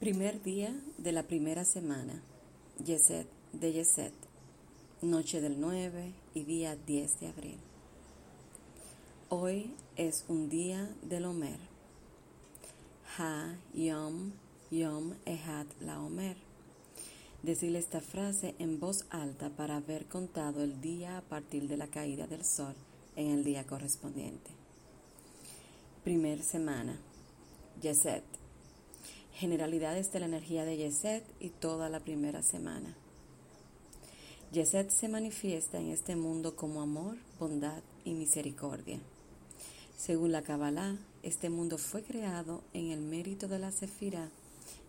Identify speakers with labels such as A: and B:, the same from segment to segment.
A: Primer día de la primera semana. Yeset de Yeset. Noche del 9 y día 10 de abril. Hoy es un día del Omer. Ha Yom Yom Ehad La Omer. Decirle esta frase en voz alta para haber contado el día a partir de la caída del sol en el día correspondiente. Primer semana. Yeset. Generalidades de la energía de Yeset y toda la primera semana. Yeset se manifiesta en este mundo como amor, bondad y misericordia. Según la Kabbalah, este mundo fue creado en el mérito de la Sefira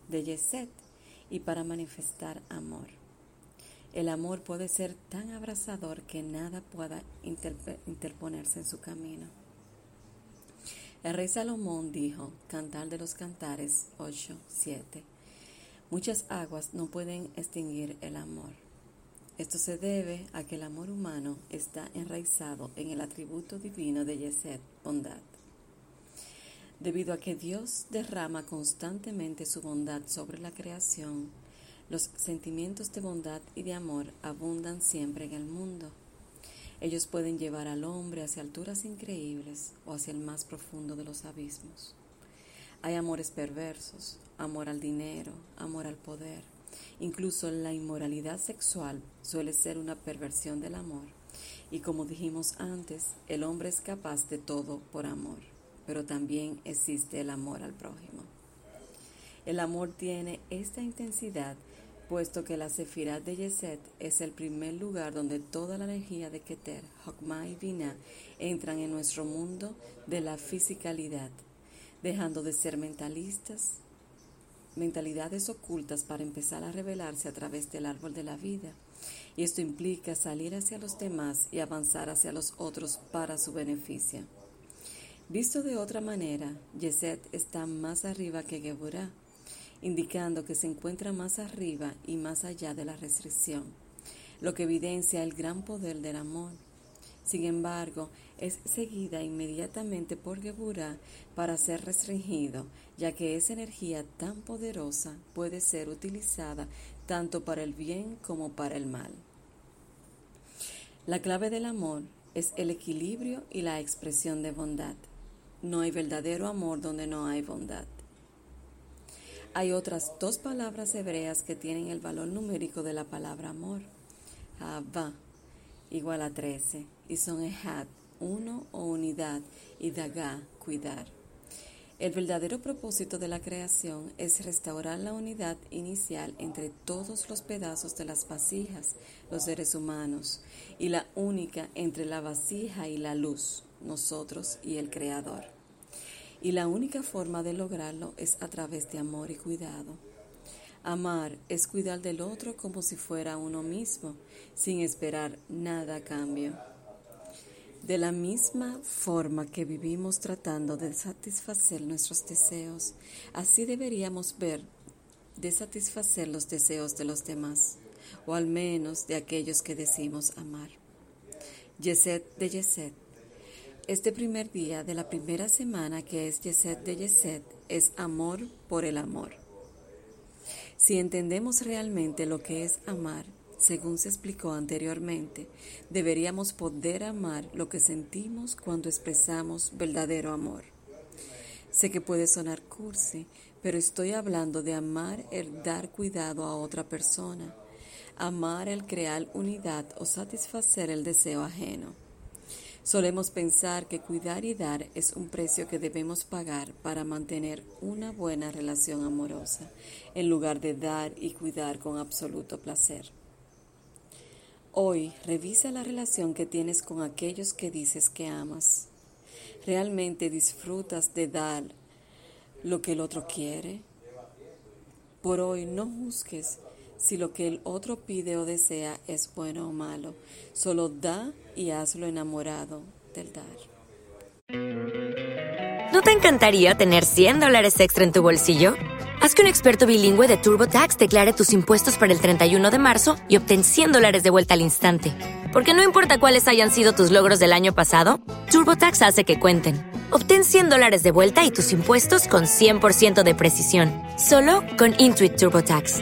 A: de Yeset y para manifestar amor. El amor puede ser tan abrazador que nada pueda interponerse en su camino. El rey Salomón dijo, Cantar de los Cantares 8, 7, Muchas aguas no pueden extinguir el amor. Esto se debe a que el amor humano está enraizado en el atributo divino de Yeset, bondad. Debido a que Dios derrama constantemente su bondad sobre la creación, los sentimientos de bondad y de amor abundan siempre en el mundo. Ellos pueden llevar al hombre hacia alturas increíbles o hacia el más profundo de los abismos. Hay amores perversos, amor al dinero, amor al poder. Incluso la inmoralidad sexual suele ser una perversión del amor. Y como dijimos antes, el hombre es capaz de todo por amor, pero también existe el amor al prójimo. El amor tiene esta intensidad puesto que la Sefirat de Yeset es el primer lugar donde toda la energía de Keter, Hokmah y Binah entran en nuestro mundo de la fisicalidad, dejando de ser mentalistas, mentalidades ocultas para empezar a revelarse a través del árbol de la vida. Y esto implica salir hacia los demás y avanzar hacia los otros para su beneficio. Visto de otra manera, Yeset está más arriba que Geburah indicando que se encuentra más arriba y más allá de la restricción, lo que evidencia el gran poder del amor. Sin embargo, es seguida inmediatamente por Geburah para ser restringido, ya que esa energía tan poderosa puede ser utilizada tanto para el bien como para el mal. La clave del amor es el equilibrio y la expresión de bondad. No hay verdadero amor donde no hay bondad. Hay otras dos palabras hebreas que tienen el valor numérico de la palabra amor. Abba, igual a 13, y son Ehad, uno o unidad, y Dagá, cuidar. El verdadero propósito de la creación es restaurar la unidad inicial entre todos los pedazos de las vasijas, los seres humanos, y la única entre la vasija y la luz, nosotros y el Creador. Y la única forma de lograrlo es a través de amor y cuidado. Amar es cuidar del otro como si fuera uno mismo, sin esperar nada a cambio. De la misma forma que vivimos tratando de satisfacer nuestros deseos, así deberíamos ver de satisfacer los deseos de los demás, o al menos de aquellos que decimos amar. Yeset de Yeset este primer día de la primera semana que es Yeset de Yeset es amor por el amor. Si entendemos realmente lo que es amar, según se explicó anteriormente, deberíamos poder amar lo que sentimos cuando expresamos verdadero amor. Sé que puede sonar cursi, pero estoy hablando de amar el dar cuidado a otra persona, amar el crear unidad o satisfacer el deseo ajeno. Solemos pensar que cuidar y dar es un precio que debemos pagar para mantener una buena relación amorosa, en lugar de dar y cuidar con absoluto placer. Hoy revisa la relación que tienes con aquellos que dices que amas. ¿Realmente disfrutas de dar lo que el otro quiere. Por hoy no juzgues si lo que el otro pide o desea es bueno o malo. Solo da y hazlo enamorado del dar.
B: ¿No te encantaría tener 100 dólares extra en tu bolsillo? Haz que un experto bilingüe de TurboTax declare tus impuestos para el 31 de marzo y obtén 100 dólares de vuelta al instante. Porque no importa cuáles hayan sido tus logros del año pasado, TurboTax hace que cuenten. Obtén 100 dólares de vuelta y tus impuestos con 100% de precisión. Solo con Intuit TurboTax.